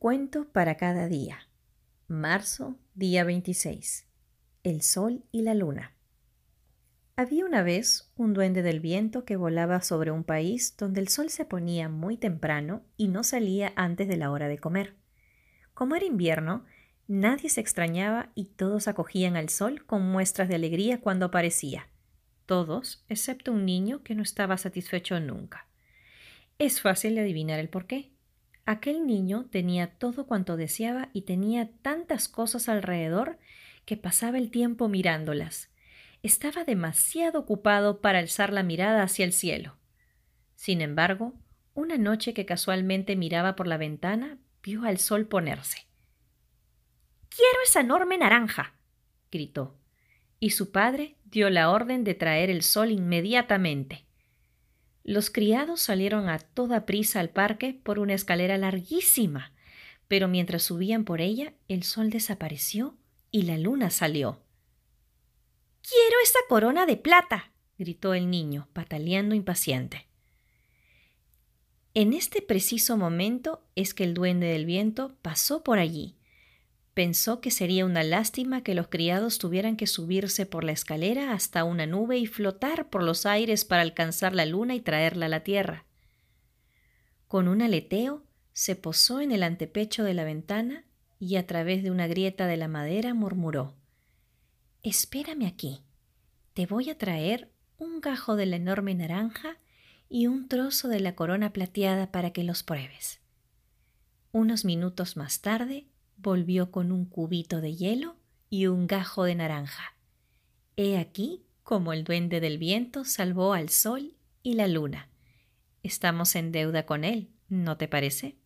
cuento para cada día. Marzo, día 26. El sol y la luna. Había una vez un duende del viento que volaba sobre un país donde el sol se ponía muy temprano y no salía antes de la hora de comer. Como era invierno, nadie se extrañaba y todos acogían al sol con muestras de alegría cuando aparecía. Todos, excepto un niño que no estaba satisfecho nunca. Es fácil adivinar el porqué. Aquel niño tenía todo cuanto deseaba y tenía tantas cosas alrededor que pasaba el tiempo mirándolas. Estaba demasiado ocupado para alzar la mirada hacia el cielo. Sin embargo, una noche que casualmente miraba por la ventana, vio al sol ponerse. Quiero esa enorme naranja. gritó. Y su padre dio la orden de traer el sol inmediatamente. Los criados salieron a toda prisa al parque por una escalera larguísima, pero mientras subían por ella el sol desapareció y la luna salió. Quiero esa corona de plata, gritó el niño, pataleando impaciente. En este preciso momento es que el duende del viento pasó por allí Pensó que sería una lástima que los criados tuvieran que subirse por la escalera hasta una nube y flotar por los aires para alcanzar la luna y traerla a la tierra. Con un aleteo se posó en el antepecho de la ventana y a través de una grieta de la madera murmuró Espérame aquí. Te voy a traer un gajo de la enorme naranja y un trozo de la corona plateada para que los pruebes. Unos minutos más tarde volvió con un cubito de hielo y un gajo de naranja. He aquí como el duende del viento salvó al sol y la luna. Estamos en deuda con él, ¿no te parece?